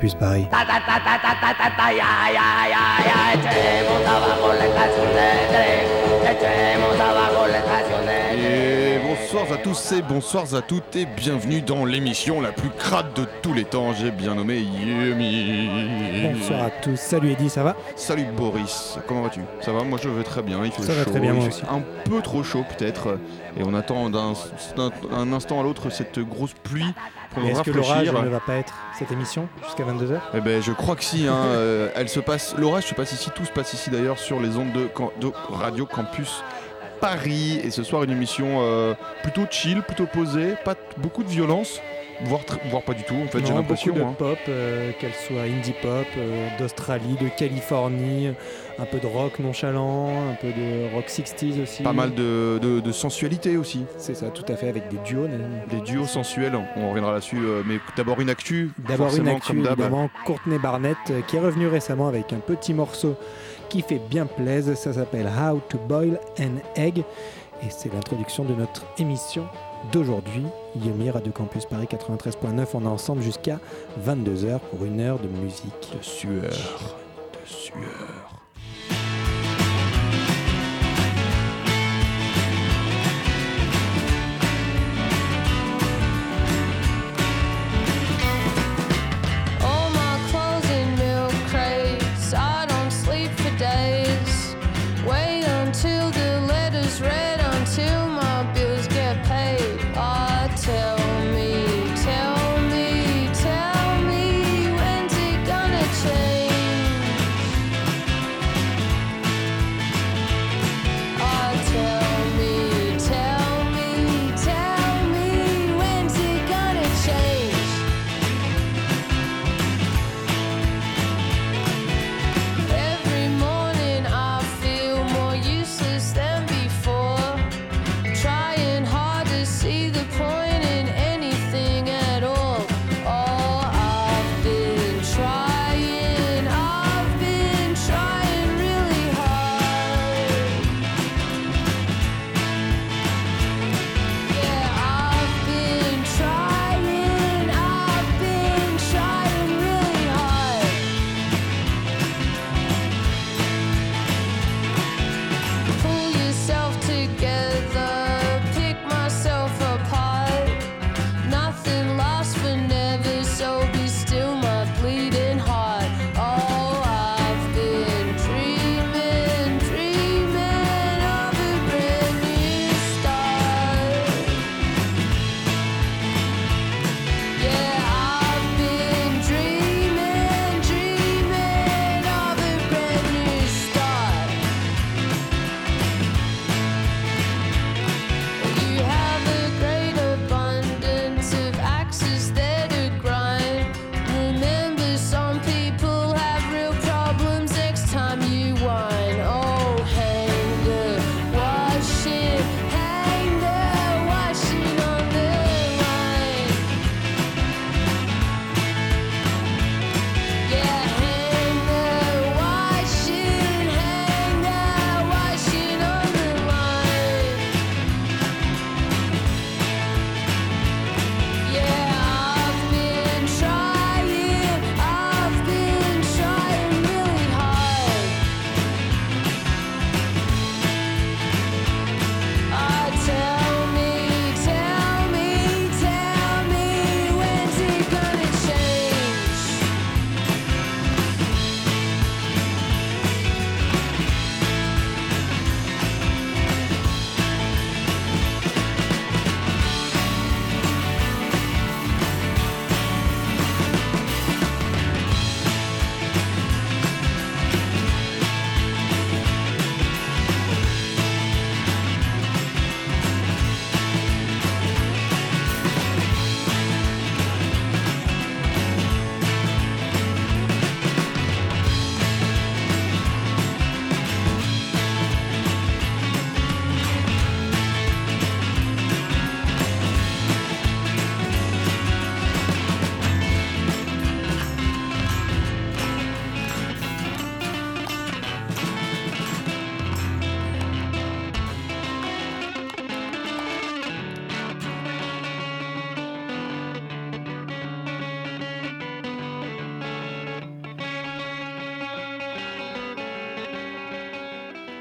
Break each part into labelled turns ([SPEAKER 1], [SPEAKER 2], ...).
[SPEAKER 1] Campus Paris.
[SPEAKER 2] Et tous et bonsoir à toutes et bienvenue dans l'émission la plus crade de tous les temps. J'ai bien nommé Yumi.
[SPEAKER 1] Bonsoir à tous. Salut Eddy, ça va?
[SPEAKER 2] Salut Boris, comment vas-tu? Ça va? Moi je vais très bien. Il fait
[SPEAKER 1] Ça va très bien,
[SPEAKER 2] il
[SPEAKER 1] moi
[SPEAKER 2] fait
[SPEAKER 1] aussi.
[SPEAKER 2] Un peu trop chaud peut-être. Et on attend d'un d'un- un instant à l'autre cette grosse pluie
[SPEAKER 1] Est-ce que l'orage ne va pas être cette émission jusqu'à 22h
[SPEAKER 2] Eh ben, je crois que si. hein, euh, elle se passe. L'orage se passe ici. Tout se passe ici d'ailleurs sur les ondes de Radio Campus Paris. Et ce soir une émission euh, plutôt chill, plutôt posée, pas beaucoup de violence, voire, pas du tout. En fait, j'ai l'impression.
[SPEAKER 1] beaucoup de
[SPEAKER 2] hein.
[SPEAKER 1] pop, euh, qu'elle soit indie pop, euh, d'Australie, de Californie, un peu de rock nonchalant, un peu de rock 60s aussi.
[SPEAKER 2] Pas mal de, de- de sensualité aussi.
[SPEAKER 1] C'est ça, tout à fait, avec des duos.
[SPEAKER 2] Des duos sensuels. On reviendra là-dessus. euh, mais d'abord une actu.
[SPEAKER 1] D'abord une actu,
[SPEAKER 2] comme
[SPEAKER 1] évidemment, Courtney Barnett, qui est revenue récemment avec un petit morceau qui fait bien plaisir. Ça s'appelle How to Boil an Egg. Et c'est l'introduction de notre émission d'aujourd'hui. Yumi, Radio Campus Paris 93.9. On est ensemble jusqu'à 22h pour une heure de musique.
[SPEAKER 2] De sueur. De sueur.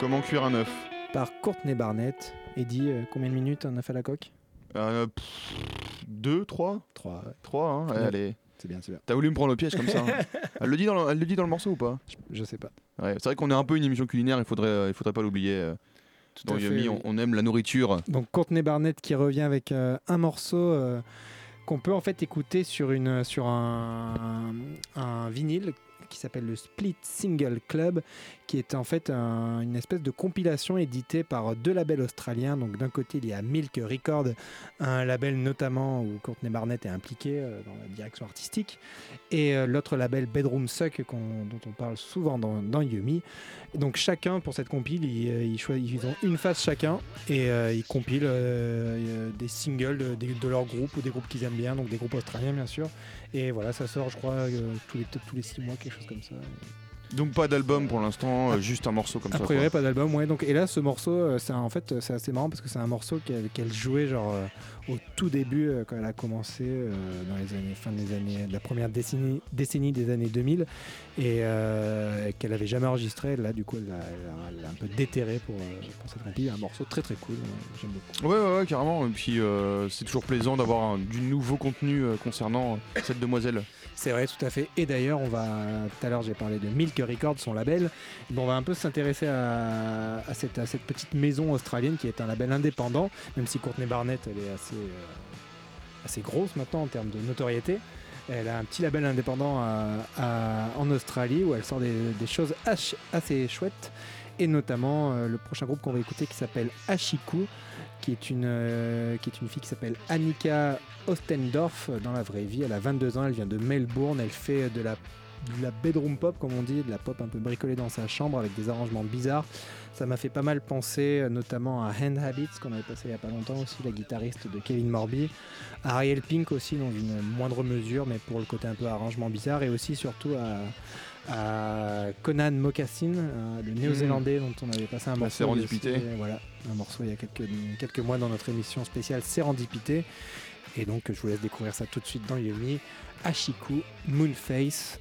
[SPEAKER 2] Comment cuire un œuf
[SPEAKER 1] par Courtney Barnett. Et dit euh, combien de minutes un œuf à la coque?
[SPEAKER 2] Euh, pff, Deux, trois
[SPEAKER 1] 3,
[SPEAKER 2] Trois, hein
[SPEAKER 1] Ouais.
[SPEAKER 2] Allez.
[SPEAKER 1] c'est bien, c'est bien.
[SPEAKER 2] T'as voulu me prendre au piège comme ça hein. elle, le dit dans le, elle le dit dans le morceau ou pas?
[SPEAKER 1] Je sais pas.
[SPEAKER 2] Ouais, C'est vrai qu'on est un peu une émission culinaire, il faudrait, euh, il faudrait pas l'oublier. euh. Dans
[SPEAKER 1] oui.
[SPEAKER 2] on, on aime la nourriture.
[SPEAKER 1] Donc Courtney Barnett qui revient avec un morceau qu'on peut en fait écouter sur, une, sur un, un vinyle qui s'appelle le Split Single Club, qui est en fait un- une espèce de compilation éditée par deux labels australiens. Donc d'un côté il y a Milk Record, un label notamment où Courtney Barnett est impliquée euh, dans la direction artistique, et euh, l'autre label Bedroom Suck dont on parle souvent dans, Yumi. Donc chacun pour cette compile, ils, euh, ils, ont une face chacun et ils compilent des singles de leur groupe ou des groupes qu'ils aiment bien, donc des groupes australiens bien sûr. Et voilà, ça sort je crois euh, tous les tous les six mois, quelque chose comme ça.
[SPEAKER 2] Donc pas d'album pour l'instant, euh, juste un morceau comme
[SPEAKER 1] A
[SPEAKER 2] ça.
[SPEAKER 1] priori
[SPEAKER 2] quoi.
[SPEAKER 1] pas d'album, ouais. Donc et là ce morceau, euh, c'est en fait c'est assez marrant parce que c'est un morceau qu'elle jouait genre euh, au tout début quand elle a commencé dans les années fin des années de la première décennie décennie des années 2000 et qu'elle avait jamais enregistré. Là du coup elle l'a a- un peu déterré pour, pour cette compil. Un morceau très très cool, j'aime beaucoup.
[SPEAKER 2] Ouais, ouais, ouais, carrément. Et puis c'est toujours plaisant d'avoir du nouveau contenu concernant cette demoiselle.
[SPEAKER 1] C'est vrai, tout à fait. Et d'ailleurs, on va. Tout à l'heure, j'ai parlé de Milk Records, son label. Bon, on va un peu s'intéresser à, cette, petite maison australienne qui est un label indépendant, même si Courtney Barnett, elle est assez, euh, grosse maintenant en termes de notoriété. Elle a un petit label indépendant en Australie où elle sort des, choses assez chouettes. Et notamment euh, le prochain groupe qu'on va écouter qui s'appelle Ashiku, qui est une, euh, qui est une fille qui s'appelle Annika Ostendorf dans la vraie vie. Elle a 22 ans, elle vient de Melbourne, elle fait de la, de la bedroom pop, comme on dit, de la pop un peu bricolée dans sa chambre avec des arrangements bizarres. Ça m'a fait pas mal penser euh, notamment à Hand Habits, qu'on avait passé il y a pas longtemps aussi, la guitariste de Kevin Morby. À Ariel Pink aussi, dans une moindre mesure, mais pour le côté un peu arrangement bizarre. Et aussi surtout à, à Conan Mocassin, euh, le néo-zélandais dont on avait passé un morceau.
[SPEAKER 2] Sérendipité.
[SPEAKER 1] aussi, Voilà, un morceau il y a quelques, quelques mois dans notre émission spéciale Sérendipité. Et donc je vous laisse découvrir ça tout de suite dans Yumi. Ashiku Moonface,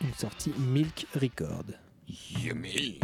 [SPEAKER 1] une sortie Milk Record.
[SPEAKER 2] Yummy.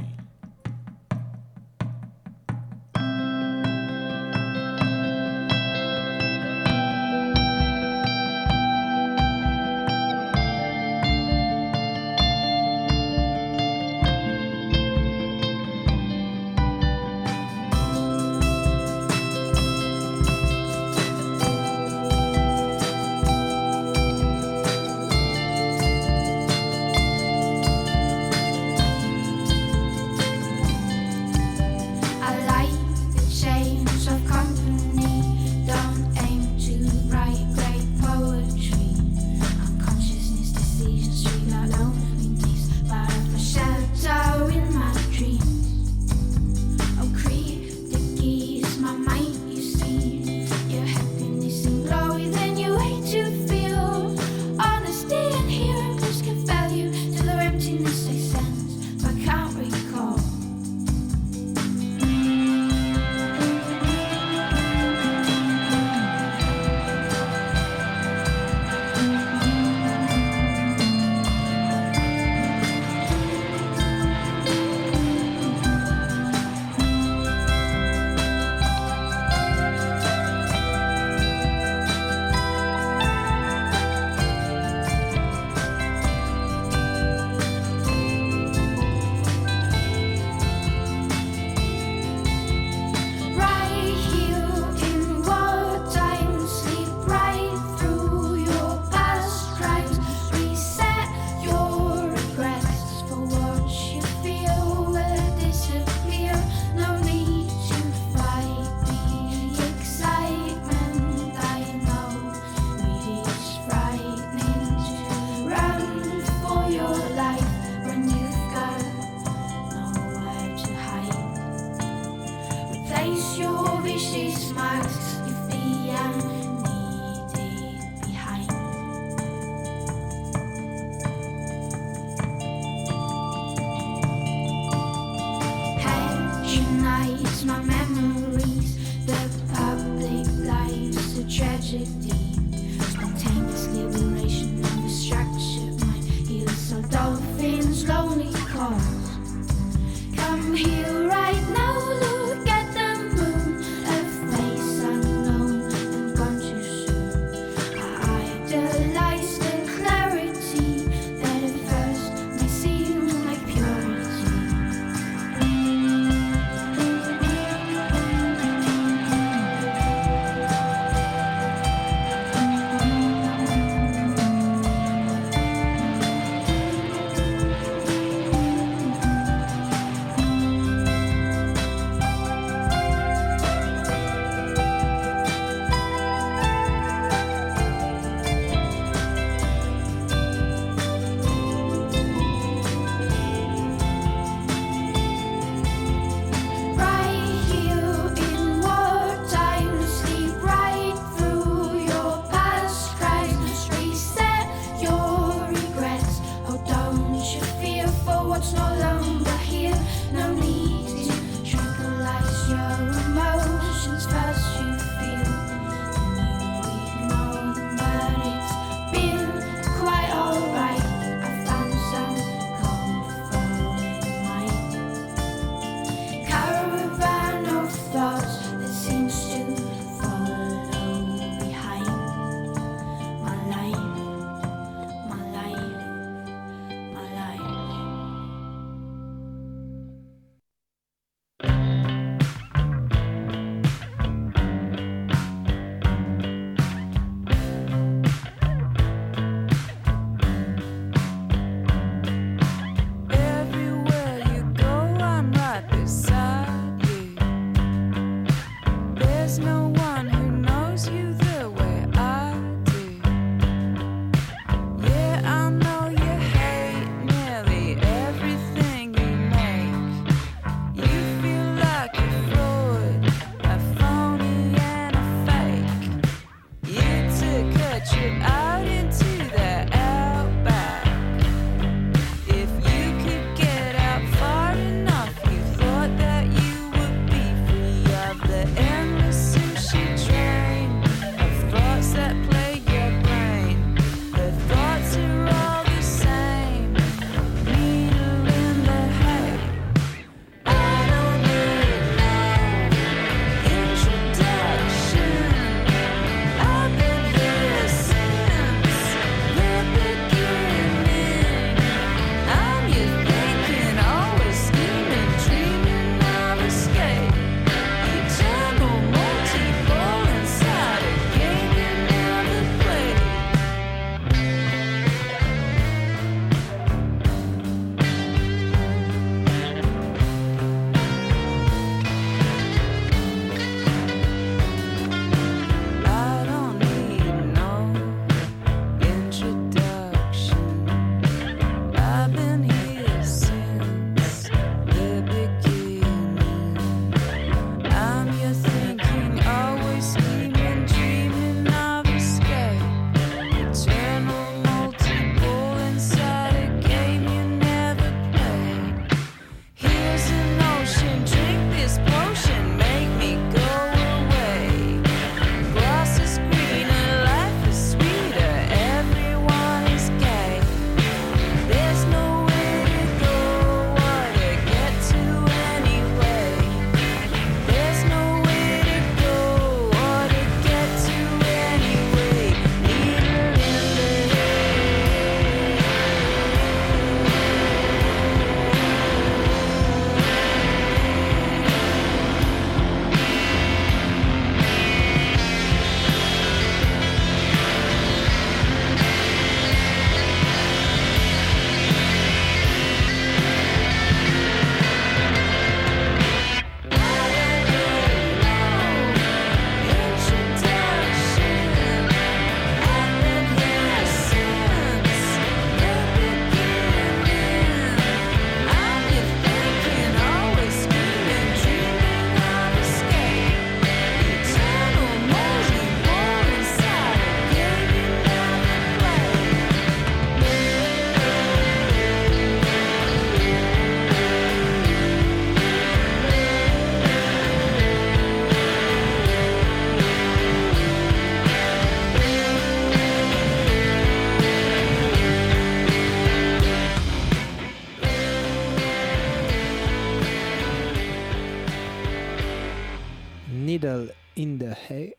[SPEAKER 1] In the Hay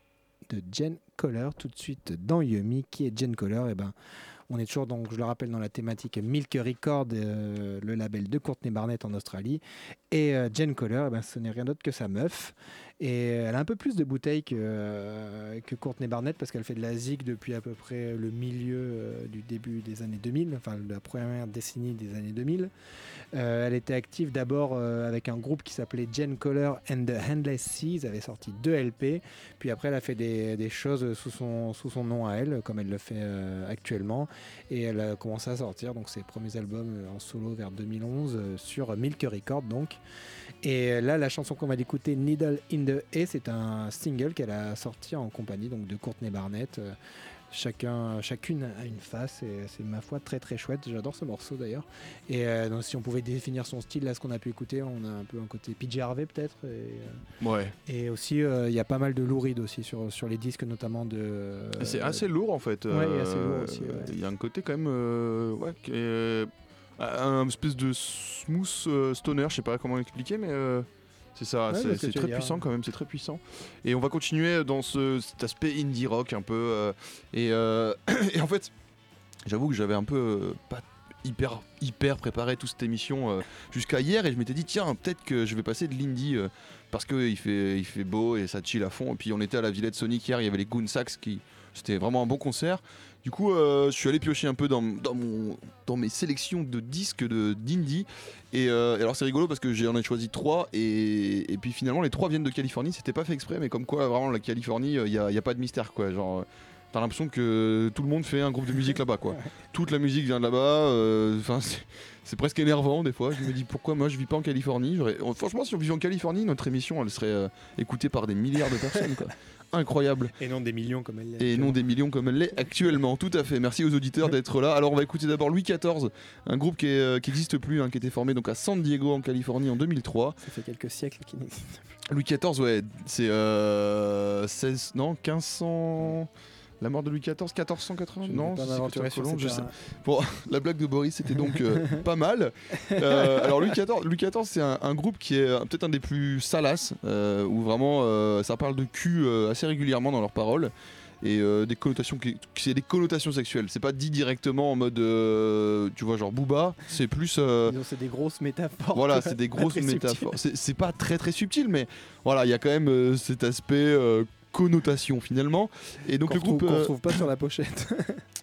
[SPEAKER 1] de Jen Coller, tout de suite dans Yumi. Qui est Jen Coller Eh ben, on est toujours, donc, je le rappelle, dans la thématique Milk Record, euh, le label de Courtney Barnett en Australie. Et euh, Jen Coller, eh ben, ce n'est rien d'autre que sa meuf. Et elle a un peu plus de bouteilles que, euh, que Courtney Barnett parce qu'elle fait de la zig depuis à peu près le milieu euh, du début des années 2000, enfin la première décennie des années 2000. Euh, elle était active d'abord avec un groupe qui s'appelait Jen Coller and the Handless Seas. Avait sorti deux LP. Puis après, elle a fait des, des choses sous son, sous son nom à elle, comme elle le fait actuellement. Et elle a commencé à sortir donc ses premiers albums en solo vers 2011 euh, sur Milk Record donc. Et là, la chanson qu'on va écouter, Needle in the Hay, c'est un single qu'elle a sorti en compagnie donc de Courtney Barnett. Euh, Chacun, chacune a une face et c'est ma foi très très chouette. J'adore ce morceau d'ailleurs. Et euh, donc, si on pouvait définir son style, là ce qu'on a pu écouter, on a un peu un côté PJ Harvey peut-être. Et, euh,
[SPEAKER 2] Ouais.
[SPEAKER 1] et aussi, euh, il y a pas mal de Lou Reed aussi sur, sur les disques, notamment de.
[SPEAKER 2] c'est assez lourd en fait.
[SPEAKER 1] ouais, assez lourd aussi, ouais.
[SPEAKER 2] Il y a un côté quand même. ouais, qui est, un espèce de smooth stoner, je sais pas comment l'expliquer, mais. C'est ça,
[SPEAKER 1] Ouais,
[SPEAKER 2] c'est- très puissant quand même, c'est très puissant. Et on va continuer dans ce, cet aspect indie rock un peu. euh, et, euh, et en fait, j'avoue que j'avais un peu euh, pas hyper hyper préparé toute cette émission jusqu'à hier et je m'étais dit tiens peut-être que je vais passer de l'indie parce que il fait il fait beau et ça chill à fond et puis on était à la Villette Sonic hier il y avait les Goon Sax qui c'était vraiment un bon concert du coup euh, je suis allé piocher un peu dans, dans mon dans mes sélections de disques de d'indie et, euh, et alors c'est rigolo parce que j'en ai choisi trois et, et puis finalement les trois viennent de Californie c'était pas fait exprès mais comme quoi vraiment la Californie il y, a y a pas de mystère quoi genre euh, T'as l'impression que tout le monde fait un groupe de musique là-bas, quoi. Toute la musique vient de là-bas. euh, Enfin, c'est- c'est presque énervant des fois. Je me dis pourquoi moi je vis pas en Californie? Franchement, si on vivait en Californie, notre émission elle serait euh, écoutée par des milliards de personnes, quoi. Incroyable.
[SPEAKER 1] Et non des millions comme elle l'est.
[SPEAKER 2] Et non des millions comme elle l'est actuellement. Tout à fait. Merci aux auditeurs d'être là. Alors on va écouter d'abord Louis XIV, un groupe qui n'existe plus, hein, qui était formé donc à San Diego en Californie en 2003.
[SPEAKER 1] Ça fait quelques siècles qu'il n'existe
[SPEAKER 2] Louis XIV, ouais, c'est euh, 16, non, 1500. La mort de Louis XIV, 1480
[SPEAKER 1] Je
[SPEAKER 2] Non, c'est je sais. Bon, la blague de Boris, c'était donc euh, pas mal. Euh, alors Louis XIV, Louis XIV c'est un, un groupe qui est euh, peut-être un des plus salaces, euh, où vraiment ça parle de cul assez régulièrement dans leurs paroles. Et euh, des connotations, qui- c'est des connotations sexuelles. C'est pas dit directement en mode, euh, tu vois, genre Booba. C'est plus. euh,
[SPEAKER 1] c'est des grosses métaphores.
[SPEAKER 2] voilà, c'est des grosses métaphores. C'est pas très très subtil, mais voilà, il y a quand même cet aspect connotation finalement. Et donc le groupe,
[SPEAKER 1] qu'on
[SPEAKER 2] euh,
[SPEAKER 1] retrouve pas sur la pochette.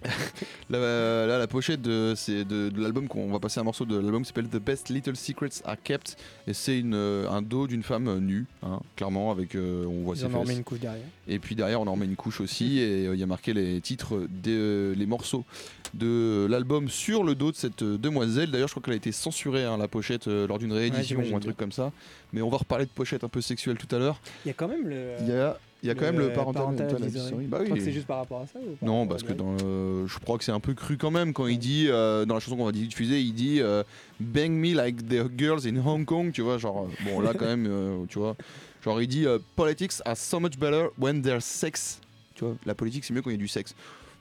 [SPEAKER 2] là, là, la pochette de, c'est de, de l'album qu'on va passer un morceau de l'album qui s'appelle The Best Little Secrets Are Kept et c'est une, euh, un dos d'une femme euh, nue, hein, clairement avec euh, on voit
[SPEAKER 1] Ils
[SPEAKER 2] ses
[SPEAKER 1] en une couche derrière.
[SPEAKER 2] Et puis derrière on en remet une couche aussi et euh, il y a marqué les titres des euh, les morceaux de l'album sur le dos de cette demoiselle. D'ailleurs je crois qu'elle a été censurée hein, la pochette lord d'une réédition ou un truc comme ça. Mais on va reparler de pochette un peu sexuelle tout à l'heure.
[SPEAKER 1] Il y a quand même le.
[SPEAKER 2] Il y a, il y a quand même le parental,
[SPEAKER 1] parental
[SPEAKER 2] advisory.
[SPEAKER 1] advisory.
[SPEAKER 2] Bah
[SPEAKER 1] Je crois
[SPEAKER 2] oui.
[SPEAKER 1] que c'est juste par rapport à ça ou par
[SPEAKER 2] Non, parce que dans le- je crois que c'est un peu cru quand même quand il dit euh, dans la chanson qu'on va diffuser, il dit euh, Bang me like the girls in Hong Kong, tu vois, genre euh, bon là quand même, euh, tu vois, genre il dit euh, politics are so much better when there's sex, tu vois, la politique c'est mieux quand il y a du sexe.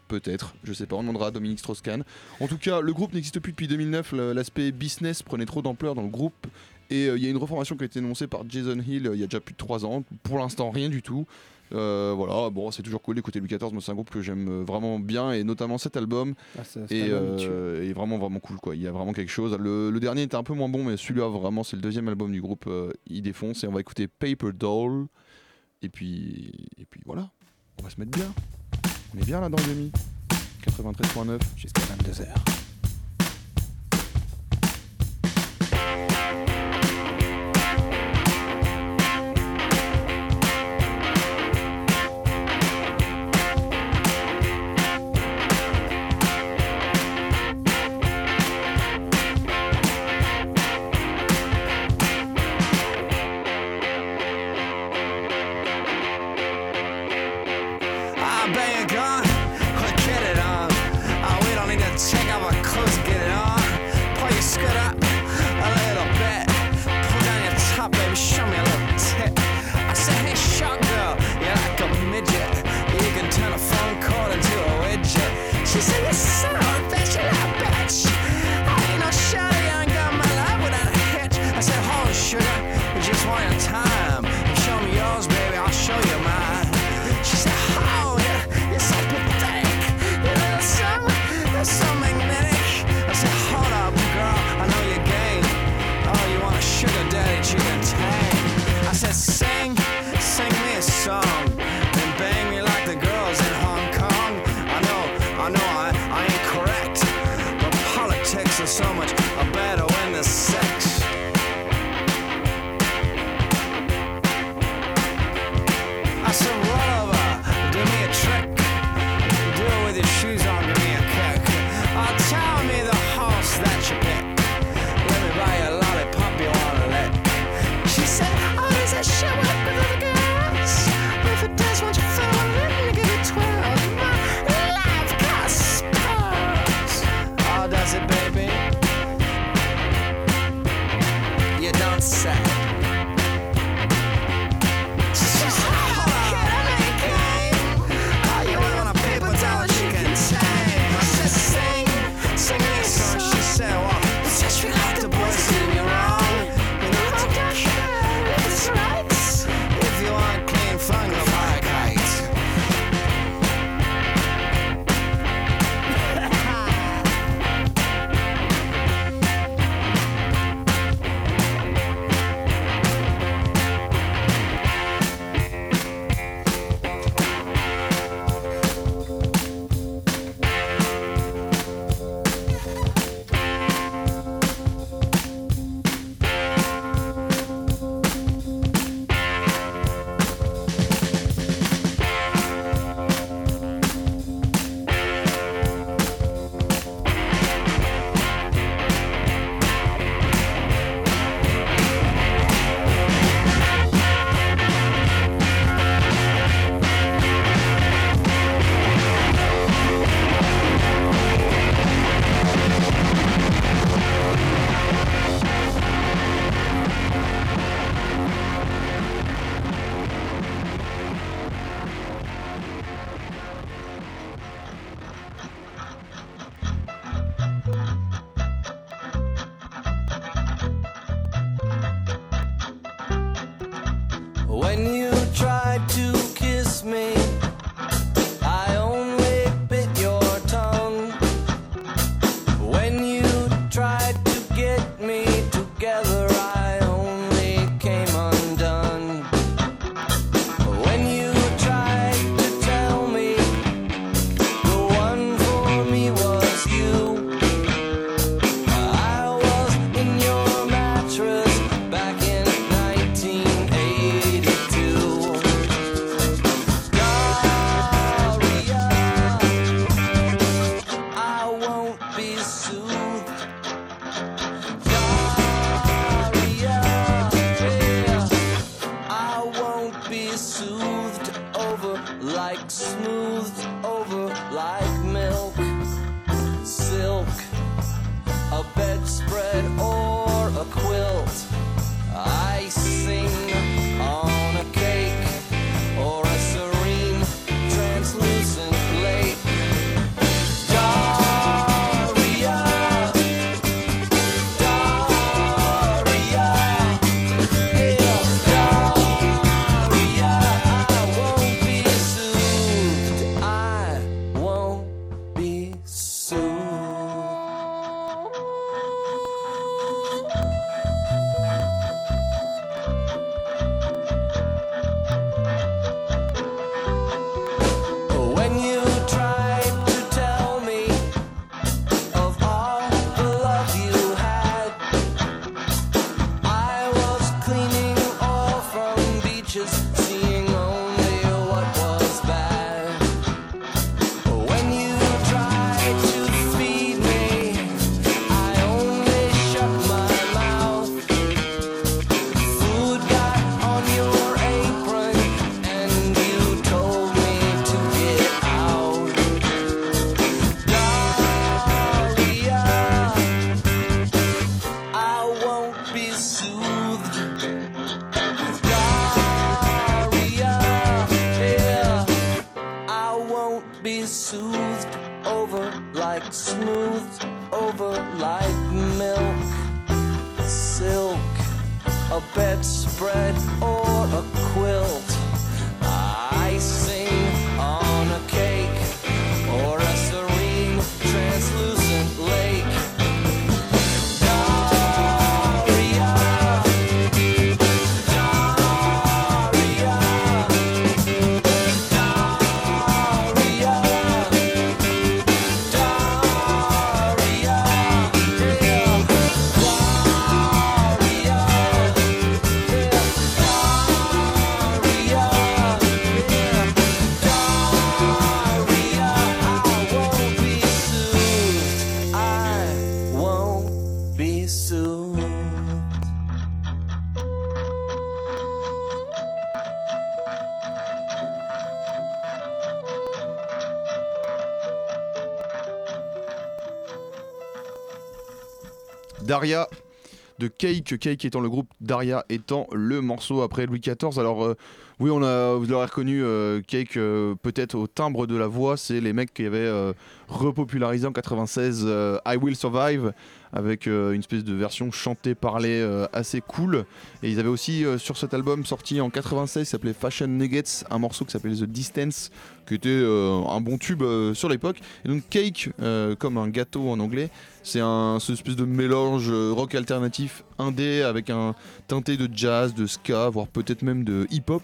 [SPEAKER 2] Peut-être, je sais pas, on demandera à Dominique Strauss-Kahn. En tout cas, le groupe n'existe plus depuis 2009. le- L'aspect business prenait trop d'ampleur dans le groupe. Et euh, il y a une reformation qui a été annoncée par Jason Hill euh, il y a déjà plus de 3 ans. Pour l'instant, rien du tout. Euh, voilà, bon, c'est toujours cool d'écouter Louis XIV. Moi, c'est un groupe que j'aime vraiment bien. Et notamment cet album
[SPEAKER 1] Ah,
[SPEAKER 2] est, euh, est vraiment, vraiment cool. Quoi. Il y a vraiment quelque chose. Le, le dernier était un peu moins bon, mais celui-là, vraiment, c'est le deuxième album du groupe. euh, il défonce. Et on va écouter Paper Doll. Et puis, et puis voilà, on va se mettre bien. On est bien là dans le demi. 93.9.
[SPEAKER 1] Jusqu'à 22h.
[SPEAKER 3] Daria
[SPEAKER 2] de Cake, Cake étant le groupe, Daria étant le morceau après Louis XIV. Alors euh, oui, on a, vous l'aurez reconnu, euh, Cake euh, peut-être au timbre de la voix, c'est les mecs qui avaient repopularisé en 96 euh, I Will Survive avec une espèce de version chantée parlée assez cool. Et ils avaient aussi sur cet album sorti en 96 qui s'appelait Fashion Nuggets, un morceau qui s'appelait The Distance, qui était un bon tube sur l'époque. Et donc Cake, comme un gâteau en anglais, c'est un cette espèce de mélange euh, rock alternatif indé avec un teinté de jazz, de ska, voire peut-être même de hip-hop.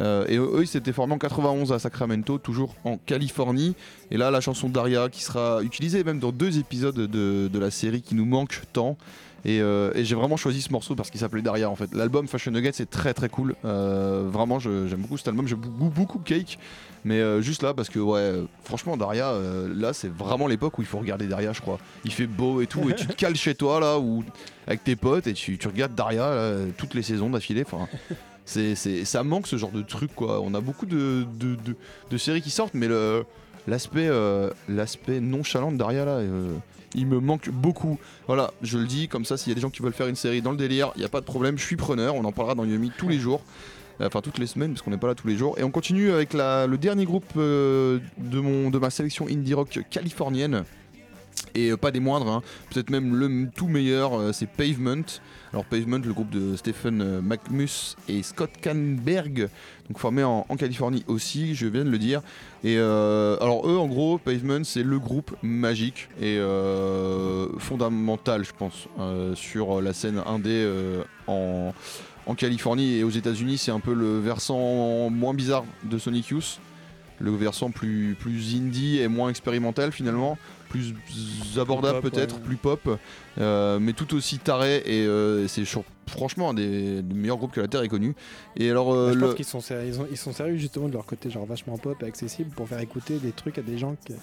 [SPEAKER 2] Euh, et eux, ils s'étaient formés en 91 à Sacramento, toujours en Californie. Et là, la chanson Daria qui sera utilisée même dans deux épisodes de, de la série qui nous manque tant. Et, euh, et j'ai vraiment choisi ce morceau parce qu'il s'appelait Daria en fait. L'album Fashion Nuggets c'est très très cool. Euh, vraiment, j'aime beaucoup cet album. J'aime beaucoup, beaucoup Cake. Mais euh, juste là, parce que ouais, franchement, Daria, là c'est vraiment l'époque où il faut regarder Daria, je crois. Il fait beau et tout, et tu te cales chez toi là, ou avec tes potes, et tu, regardes Daria toutes les saisons d'affilée. Enfin, ça manque ce genre de truc quoi. On a beaucoup de, séries qui sortent, mais l'aspect, l'aspect nonchalant de Daria là. Il me manque beaucoup. Voilà, je le dis comme ça, s'il y a des gens qui veulent faire une série dans le délire, il n'y a pas de problème, je suis preneur, on en parlera dans Yumi tous les jours. Euh, Enfin toutes les semaines parce qu'on n'est pas là tous les jours. Et on continue avec le dernier groupe euh, de, mon, de ma sélection indie rock californienne. Et euh, pas des moindres, hein. peut-être même le tout meilleur, euh, c'est Pavement. Alors Pavement, le groupe de Stephen euh, McMus et Scott Canberg, donc formé en, Californie aussi, je viens de le dire. Et alors eux, en gros, Pavement, c'est le groupe magique et fondamental, je pense, sur la scène indé en, en Californie et aux États-Unis. C'est un peu le versant moins bizarre de Sonic Youth, le versant plus indie et moins expérimental finalement, plus abordable
[SPEAKER 1] pop,
[SPEAKER 2] peut-être,
[SPEAKER 1] ouais.
[SPEAKER 2] plus pop, euh, mais tout aussi taré. Et euh, c'est franchement un des, des meilleurs groupes que la Terre ait connu. Et alors, euh,
[SPEAKER 1] Bah, je
[SPEAKER 2] le-
[SPEAKER 1] pense qu'ils sont, sérieux- ils, ont- ils sont sérieux justement de leur côté genre vachement pop et accessible pour faire écouter des trucs à des gens qui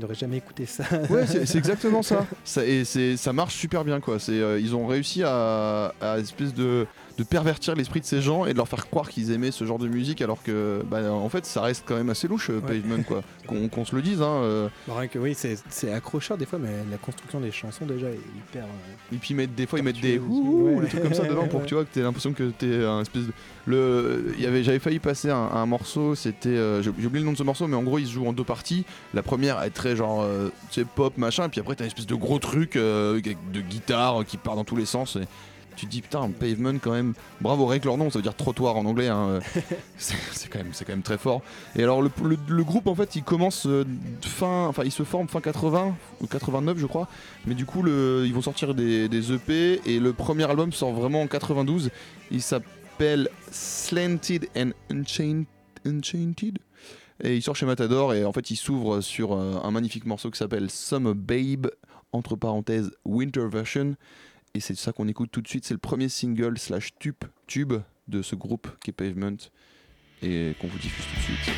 [SPEAKER 1] n'auraient jamais écouté ça.
[SPEAKER 2] Ouais, c'est exactement ça. ça. Et ça marche super bien, quoi. C'est, euh, ils ont réussi à, à espèce de, de pervertir l'esprit de ces gens et de leur faire croire qu'ils aimaient ce genre de musique, alors que, bah, en fait, ça reste quand même assez louche, euh,
[SPEAKER 1] Ouais.
[SPEAKER 2] Pavement, quoi. Qu'on se le dise, hein. euh.
[SPEAKER 1] Bah, que oui, c'est accrocheur des fois, mais la construction des chansons déjà est hyper. euh,
[SPEAKER 2] Et puis ils mettent- des fois ils mettent des ouh,
[SPEAKER 1] ouais.
[SPEAKER 2] des trucs comme ça devant pour que tu vois que t'aies l'impression que t'es un espèce de le y avait j'avais failli passer un, un morceau c'était euh, j'ai oublié le nom de ce morceau mais en gros il se joue en deux parties la première est très genre tu sais pop machin et puis après t'as une espèce de gros truc de guitare qui part dans tous les sens et tu te dis putain pavement quand même bravo rien que leur nom ça veut dire trottoir en anglais hein, euh, c'est quand même c'est quand même très fort et alors le, le- le groupe en fait il commence euh, fin enfin il se forme fin 80 ou 89 je crois mais du coup, le- ils vont sortir des, des EP et le premier album sort vraiment en 92. Il s'appelle Slanted and Unchained. Et il sort chez Matador et en fait il s'ouvre sur euh, un magnifique morceau qui s'appelle Summer Babe, entre parenthèses Winter Version. Et c'est ça qu'on écoute tout de suite. C'est le premier single slash tube, tube de ce groupe qui est Pavement et qu'on vous diffuse tout de suite.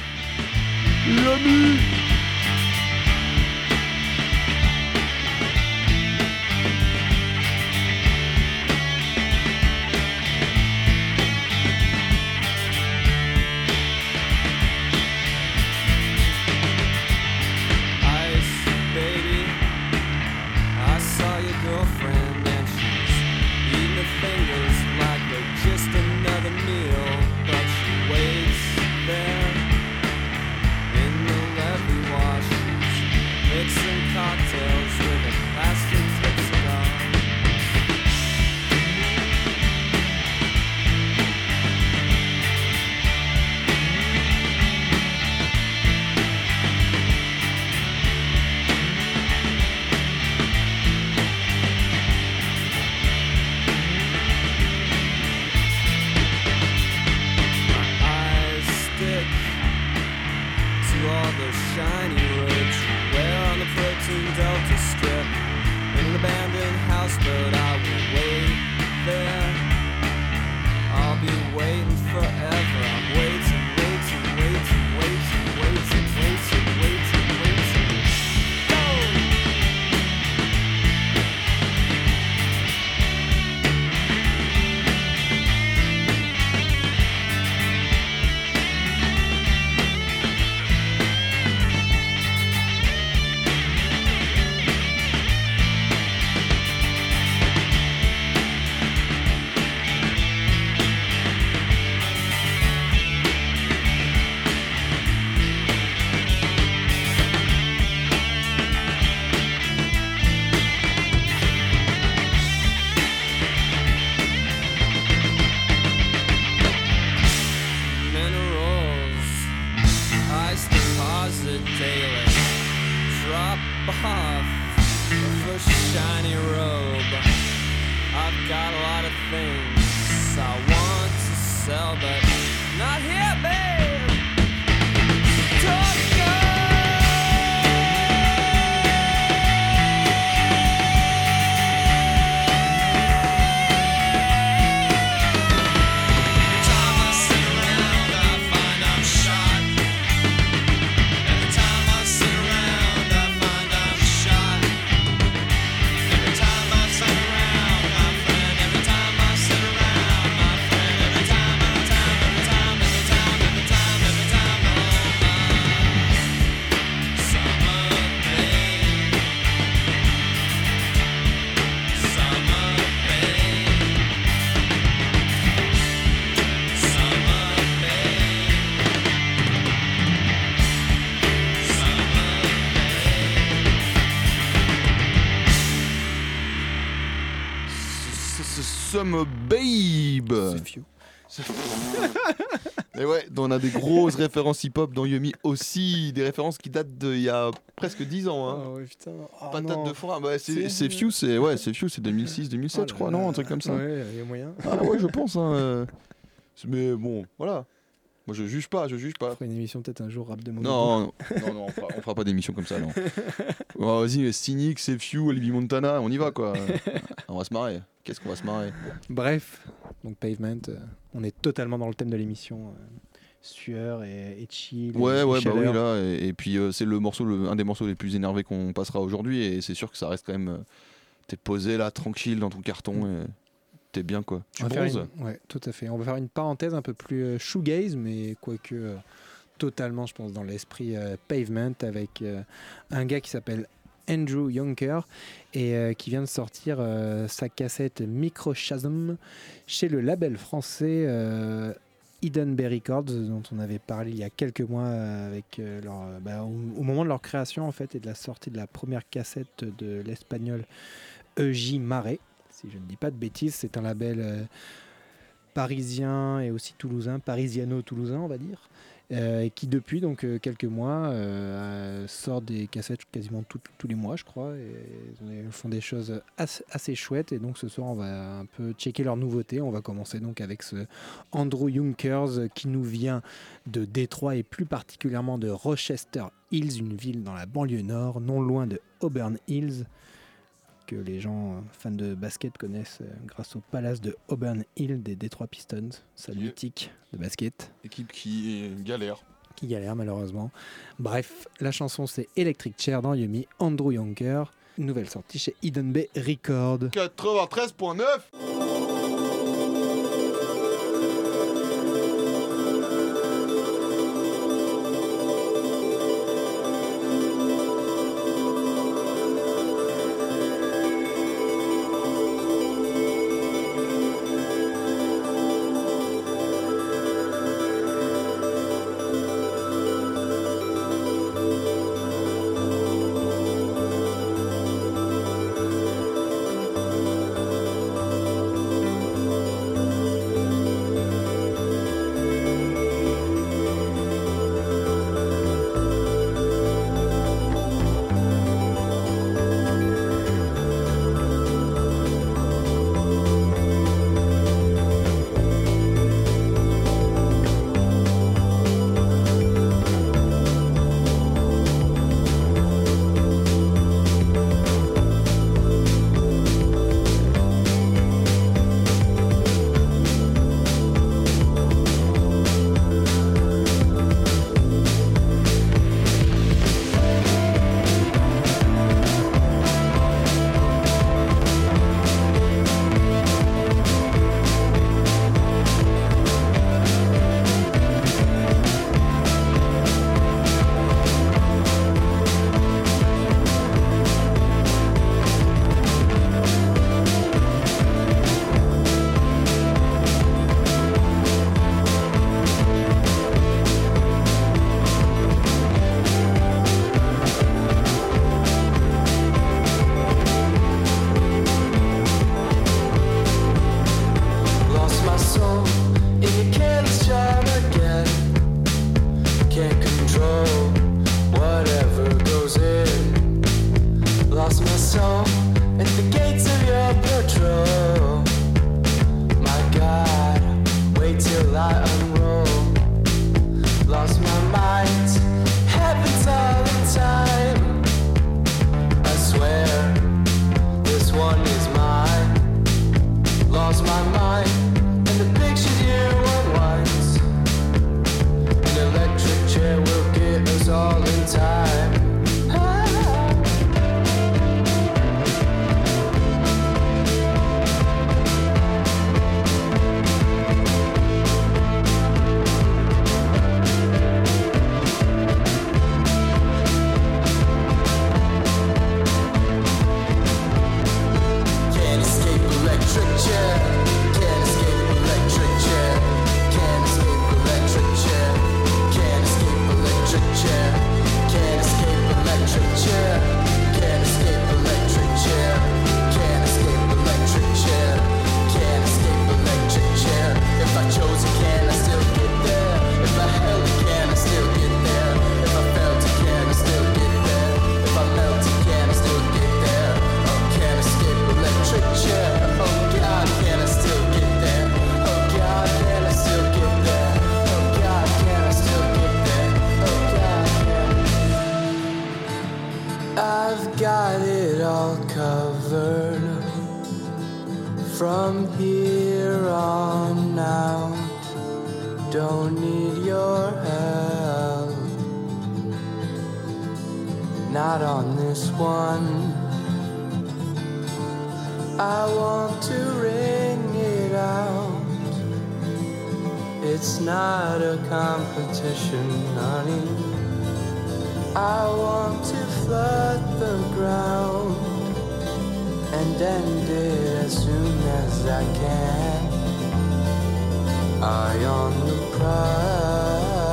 [SPEAKER 2] Et ouais, on a des grosses références hip-hop dans Yumi aussi, des références qui datent d'il y a presque 10 ans. Hein.
[SPEAKER 1] Ah ouais, putain. Ah
[SPEAKER 2] Patate
[SPEAKER 1] non.
[SPEAKER 2] de foin, bah, c'est Few, c'est ouais, c'est Few, c'est 2006, 2007
[SPEAKER 1] Oh
[SPEAKER 2] je crois, non, un truc comme ça.
[SPEAKER 1] Ouais, il y a moyen.
[SPEAKER 2] Ah ouais, je pense. Hein. Mais bon, voilà. Moi, je juge pas, je juge
[SPEAKER 1] On
[SPEAKER 2] pas.
[SPEAKER 1] fera une émission peut-être un jour rap de Mono.
[SPEAKER 2] Non, non, non, on, fera, on fera pas d'émission comme ça, non. Vas-y, Cynic, Few, Olivier Montana, on y va quoi. on va se marrer. Qu'est-ce qu'on va se marrer?
[SPEAKER 1] Bref, donc Pavement, euh, on est totalement dans le thème de l'émission. euh, sueur et, et chill.
[SPEAKER 2] Ouais,
[SPEAKER 1] et
[SPEAKER 2] ouais, bah oui, là. Et, et puis, euh, c'est le morceau, le- un des morceaux les plus énervés qu'on passera aujourd'hui. Et c'est sûr que ça reste quand même. T'es posé là, tranquille dans ton carton. Et t'es bien quoi. Tu
[SPEAKER 1] On va faire
[SPEAKER 2] bronzes.
[SPEAKER 1] une- Ouais, tout à fait. On va faire une parenthèse un peu plus euh, shoegaze, mais quoique euh, totalement, je pense, dans l'esprit euh, pavement, avec un gars qui s'appelle Andrew Yonker et qui vient de sortir sa cassette Microchasm chez le label français Hidden Bay Records, dont on avait parlé il y a quelques mois avec leur, bah, au, au moment de leur création en fait et de la sortie de la première cassette de l'espagnol E.J. Marais si je ne dis pas de bêtises. C'est un label euh, parisien et aussi toulousain, parisiano-toulousain, on va dire, euh, qui depuis donc euh, quelques mois sort des cassettes quasiment tous les mois, je crois, et font des choses assez, assez chouettes. Et donc ce soir, on va un peu checker leurs nouveautés. On va commencer donc avec ce Andrew Junkers qui nous vient de Détroit et plus particulièrement de Rochester Hills, une ville dans la banlieue nord, non loin de Auburn Hills que les gens euh, fans de basket connaissent euh, grâce au palace de Auburn Hill des Detroit Pistons,
[SPEAKER 2] Yeah.
[SPEAKER 1] mythique de basket,
[SPEAKER 2] Équipe qui galère.
[SPEAKER 1] qui galère malheureusement. Bref, la chanson c'est Electric Chair dans Yumi, Andrew Yonker, nouvelle sortie chez Hidden Bay Records.
[SPEAKER 2] 93.9
[SPEAKER 4] from here on out. Don't need your help, not on this one. I want to ring it out. It's not a competition, honey. I want to flood the ground and end it as soon as I can. Eye on the prize.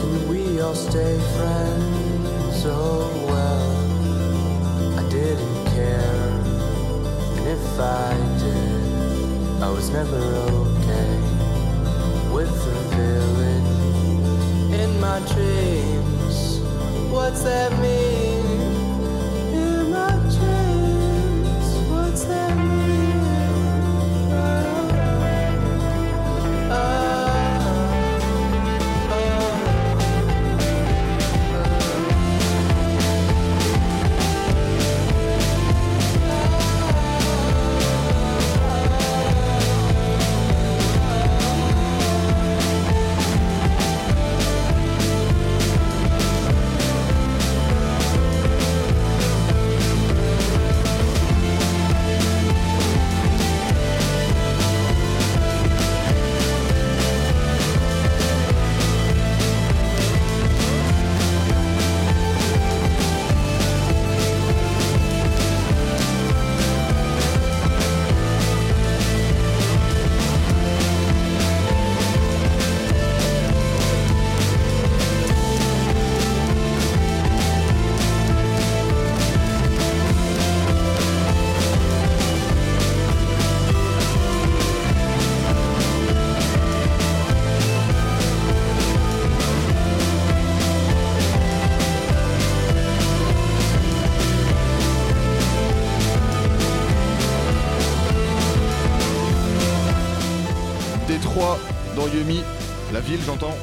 [SPEAKER 4] Can we all stay friends? Oh well, I didn't care, and if I did, I was never okay with the villain in my dreams. What's that mean?
[SPEAKER 2] J'entends.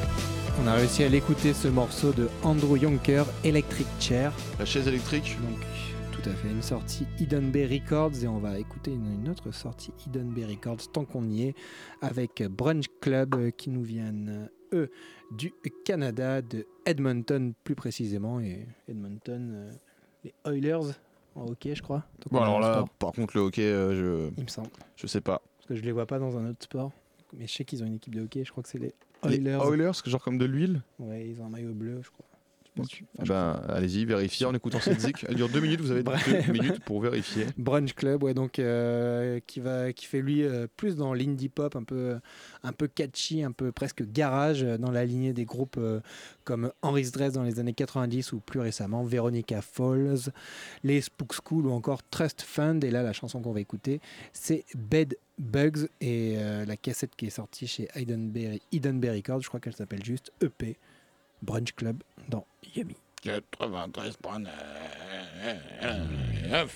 [SPEAKER 1] On a réussi à l'écouter ce morceau de Andrew Yonker, Electric Chair.
[SPEAKER 2] La chaise électrique.
[SPEAKER 1] Donc, tout à fait, une sortie Hidden Bay Records et on va écouter une, une autre sortie Hidden Bay Records tant qu'on y est avec Brunch Club euh, qui nous viennent, euh, eux, du Canada, de Edmonton plus précisément. Et Edmonton, euh, les Oilers en hockey, je crois. Donc,
[SPEAKER 2] Bon, alors là,
[SPEAKER 1] sport,
[SPEAKER 2] par contre, le hockey, euh, je,
[SPEAKER 1] il me semble.
[SPEAKER 2] je sais pas.
[SPEAKER 1] Parce que je les vois pas dans un autre sport. Mais je sais qu'ils ont une équipe de hockey, je crois que c'est les
[SPEAKER 2] Les
[SPEAKER 1] Oilers.
[SPEAKER 2] Genre comme de l'huile
[SPEAKER 1] Ouais, ils ont un maillot bleu, je crois. Enfin,
[SPEAKER 2] Ben, allez-y, vérifiez en écoutant cette zik. Elle dure deux minutes, vous avez deux minutes pour vérifier.
[SPEAKER 1] Brunch Club, ouais, donc euh, qui va, qui fait lui euh, plus dans l'indie pop, un peu, un peu catchy, un peu presque garage, euh, dans la lignée des groupes euh, comme Henry's Dress dans les années 90 ou plus récemment Veronica Falls, les Spook School ou encore Trust Fund. Et là, la chanson qu'on va écouter, c'est Bed Bugs et euh, la cassette qui est sortie chez Hidden Bay Records, je crois qu'elle s'appelle juste EP. Brunch Club dans Yummy.
[SPEAKER 2] 93.9.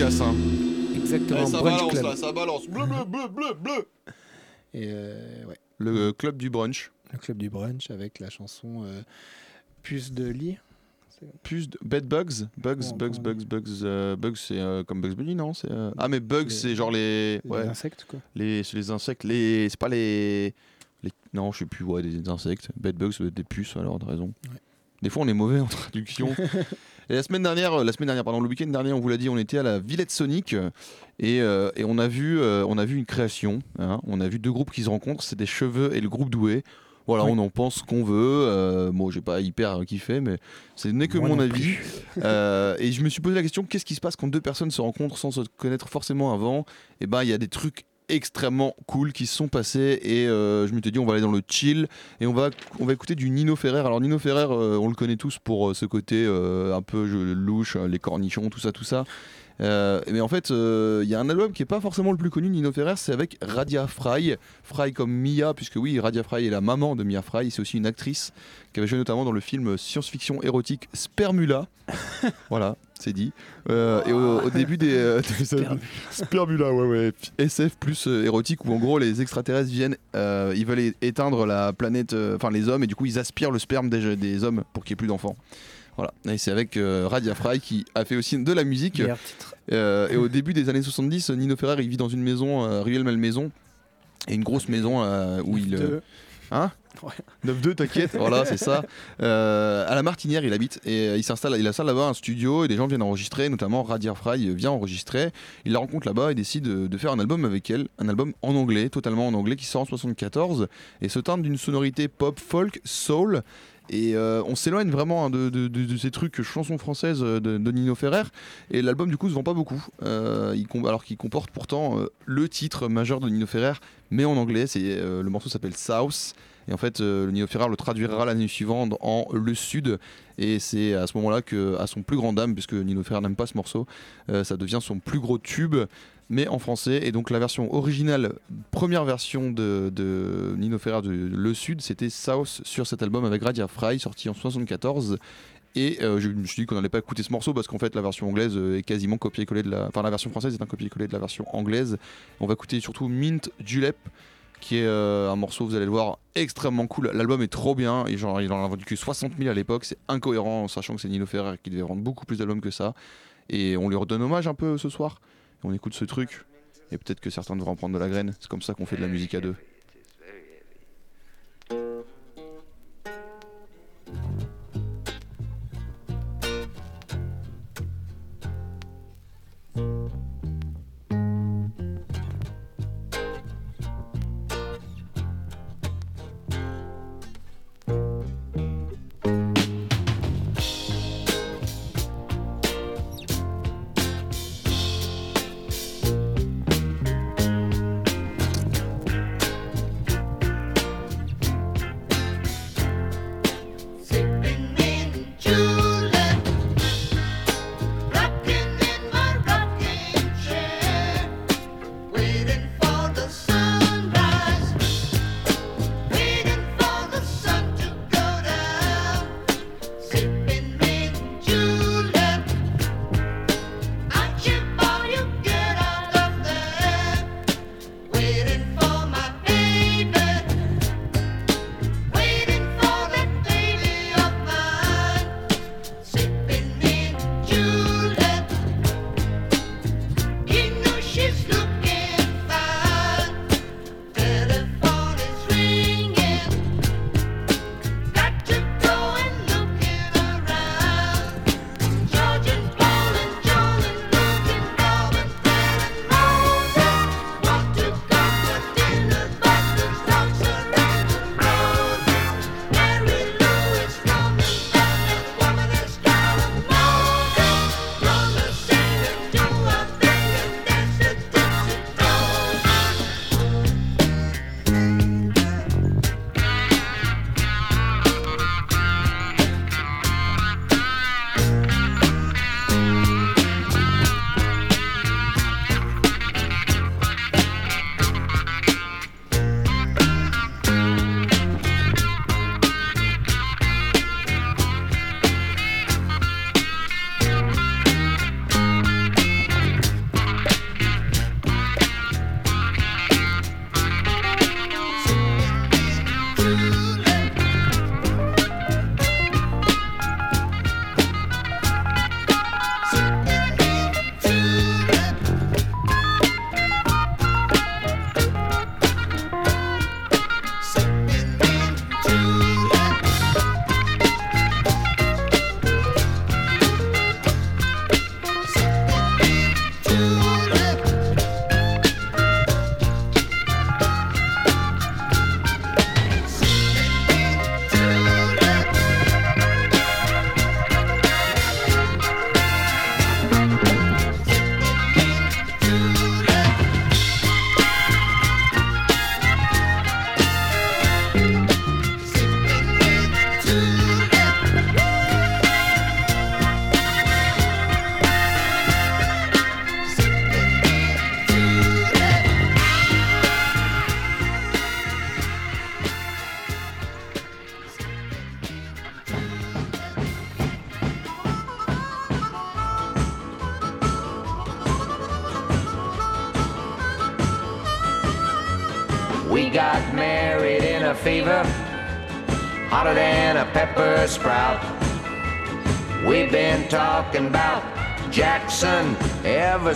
[SPEAKER 2] efficace. Hein.
[SPEAKER 1] Exactement,
[SPEAKER 2] Eh, ça
[SPEAKER 1] brunch
[SPEAKER 2] balance
[SPEAKER 1] club.
[SPEAKER 2] là, ça balance. Bleu, bleu, bleu, bleu, bleu.
[SPEAKER 1] Et euh, ouais,
[SPEAKER 2] Le club du brunch.
[SPEAKER 1] le club du brunch avec la chanson euh, Puce de lit.
[SPEAKER 2] Plus de bed bugs, bugs, bugs, bugs, bugs, euh, bugs, c'est euh, comme Bugs Bunny, non? C'est euh, ah mais bugs, c'est genre les,
[SPEAKER 1] Les
[SPEAKER 2] ouais,
[SPEAKER 1] insectes quoi.
[SPEAKER 2] les, c'est les insectes, les, c'est pas les, les, non, je sais plus, ouais, des insectes. Bed bugs, des puces, alors t'as raison.
[SPEAKER 1] Ouais.
[SPEAKER 2] Des fois, on est mauvais en traduction. et la semaine dernière, euh, la semaine dernière, pardon, le week-end dernier, on vous l'a dit, on était à la Villette Sonic euh, et, euh, et on a vu, euh, on a vu une création. hein. on a vu deux groupes qui se rencontrent, c'est des cheveux et le groupe doué. Voilà,
[SPEAKER 1] Oui.
[SPEAKER 2] on en pense ce qu'on veut. Euh, bon, j'ai pas hyper kiffé, mais ce n'est que
[SPEAKER 1] Moi
[SPEAKER 2] mon avis. Euh, et je me suis posé la question qu'est-ce qui se passe quand deux personnes se rencontrent sans se connaître forcément avant? Et ben, il y a des trucs extrêmement cool qui sont passés et euh, je me suis dit on va aller dans le chill et on va écouter du Nino Ferrer. Alors Nino Ferrer euh, on le connaît tous pour euh, ce côté euh, un peu louche les cornichons tout ça tout ça mais en fait euh, il y a un album qui est pas forcément le plus connu de Nino Ferrer c'est avec Radia Fry. Fry comme Mia puisque oui Radia Fry est la maman de Mia Fry. C'est aussi une actrice qui avait joué notamment dans le film science-fiction érotique Spermula. Voilà c'est dit. Euh, et au, au début des, euh, des- Spermula, ouais, ouais. SF plus euh, érotique où en gros les extraterrestres viennent, euh, ils veulent éteindre la planète, euh, enfin les hommes, et du coup ils aspirent le sperme des, des hommes pour qu'il n'y ait plus d'enfants. Voilà, et c'est avec euh, Radia Fry qui a fait aussi de la musique. Euh, et au début des années 70, Nino Ferrer il vit dans une maison, euh, Ruelle Malmaison, et une grosse maison euh, où il. Hein
[SPEAKER 1] Ouais.
[SPEAKER 2] 9-2, t'inquiète, voilà, c'est ça. Euh, à la Martinière, il habite et il s'installe, il installe là-bas un studio et des gens viennent enregistrer, notamment Radia Fry vient enregistrer. Il la rencontre là-bas et décide de, de faire un album avec elle, un album en anglais, totalement en anglais, qui sort en 74 et se teinte d'une sonorité pop, folk, soul. Et euh, on s'éloigne vraiment hein, de, ces trucs chansons françaises euh, de, Nino Ferrer. Et l'album du coup se vend pas beaucoup, Euh, alors qu'il comporte pourtant le titre majeur de Nino Ferrer, mais en anglais. C'est le morceau s'appelle South. Et en fait, Nino Ferrer le traduira l'année suivante en Le Sud. Et c'est à ce moment-là que, à son plus grand dame, puisque Nino Ferrer n'aime pas ce morceau, ça devient son plus gros tube, mais en français. Et donc la version originale, première version de, Nino Ferrer de Le Sud, c'était South sur cet album avec Radia Fry, sorti en 74. Et euh, je me suis dit qu'on n'allait pas écouter ce morceau parce qu'en fait la version anglaise est quasiment copié-collé de la. Enfin la version française est un copié-collé de la version anglaise. On va écouter surtout Mint Julep qui est euh, un morceau, vous allez le voir, extrêmement cool. L'album est trop bien, et genre, il en a vendu que 60 000 à l'époque, c'est incohérent, sachant que c'est Nino Ferrer qui devait vendre beaucoup plus d'albums que ça. Et on lui redonne hommage un peu ce soir. On écoute ce truc, et peut-être que certains devraient en prendre de la graine. C'est comme ça qu'on fait de la musique à deux.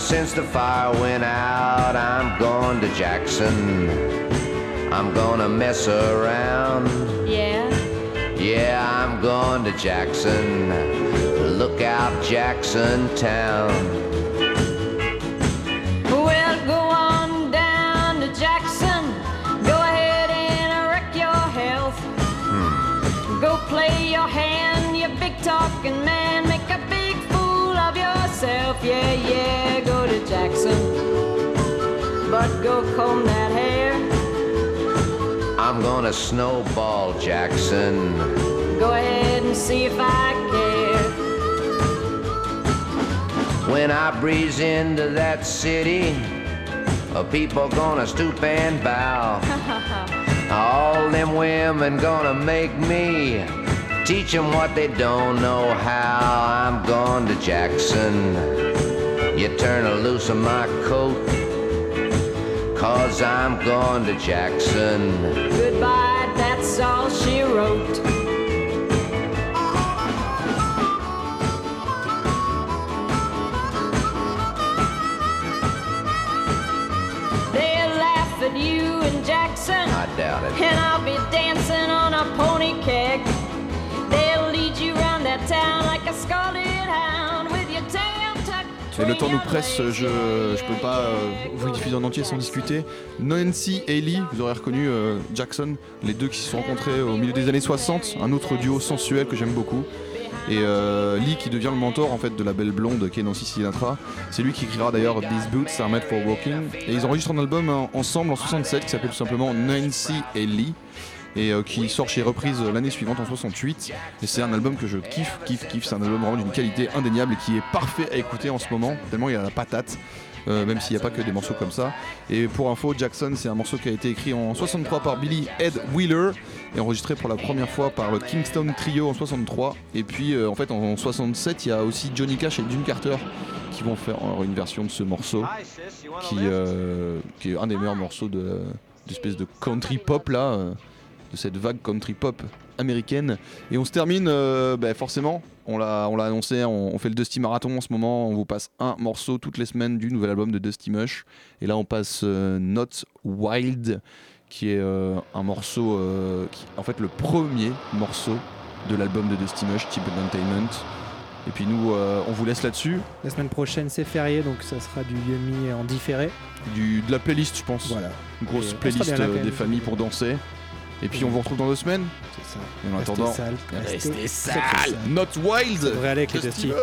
[SPEAKER 5] Since the fire went out. I'm going to Jackson. I'm gonna mess around.
[SPEAKER 6] Yeah.
[SPEAKER 5] Yeah, I'm going to Jackson. Look out, Jackson Town.
[SPEAKER 6] Well, go on down to Jackson. Go ahead and wreck your health. Hmm. Go play your hand, you big talking man. Make a big fool of yourself. Yeah, yeah, go comb that hair.
[SPEAKER 5] I'm gonna snowball Jackson.
[SPEAKER 6] Go ahead and see if I care.
[SPEAKER 5] When I breeze into that city, people gonna stoop and bow. All them women gonna make me teach 'em what they don't know how. I'm going to Jackson. You turn a loose of my coat, cause I'm going to Jackson.
[SPEAKER 6] Goodbye, that's all she wrote. They'll laugh at you in Jackson,
[SPEAKER 5] I doubt it.
[SPEAKER 6] and I'll be dancing on a pony keg. They'll lead you round that town like a scalded hound
[SPEAKER 2] Le temps nous presse, je je peux pas euh, vous le diffuser en entier sans discuter. Nancy et Lee, vous aurez reconnu euh, Jackson, les deux qui se sont rencontrés au milieu des années 60, un autre duo sensuel que j'aime beaucoup. Et euh, Lee qui devient le mentor en fait de la belle blonde qui est Nancy Sinatra. C'est lui qui écrira d'ailleurs These Boots are made for walking. Et ils enregistrent un album ensemble en 67 qui s'appelle tout simplement Nancy et Lee. Et euh, qui sort chez Reprise l'année suivante en 68. Et c'est un album que je kiffe, kiffe, kiffe. C'est un album vraiment d'une qualité indéniable et qui est parfait à écouter en ce moment, tellement il a la patate. euh, même s'il n'y a pas que des morceaux comme ça. Et pour info, Jackson, c'est un morceau qui a été écrit en 63 par Billy Ed Wheeler et enregistré pour la première fois par le Kingston Trio en 63. Et puis euh, en fait en 67, il y a aussi Johnny Cash et June Carter qui vont faire une version de ce morceau qui, est un des meilleurs morceaux de d'espèce de country pop là, de cette vague country pop américaine. Et on se termine, euh, bah, forcément, on l'a, on l'a annoncé, on, on fait le Dusty Marathon en ce moment, on vous passe un morceau toutes les semaines du nouvel album de Dusty Mush. Et là on passe euh, Not Wild, qui est euh, un morceau, qui, en fait le premier morceau de l'album de Dusty Mush, Type Entertainment. Et puis nous, euh, on vous laisse là-dessus,
[SPEAKER 1] La semaine prochaine, c'est férié, donc ça sera du Yumi en différé.
[SPEAKER 2] du, de la playlist je pense.
[SPEAKER 1] Voilà,
[SPEAKER 2] Une grosse
[SPEAKER 1] Et
[SPEAKER 2] playlist euh, des familles pour danser. Et puis on vous retrouve dans deux semaines.
[SPEAKER 1] c'est ça.
[SPEAKER 2] Et en
[SPEAKER 1] Restez
[SPEAKER 2] attendant, restez
[SPEAKER 1] très, très
[SPEAKER 2] sales. Not wild.
[SPEAKER 1] Ça devrait aller avec les.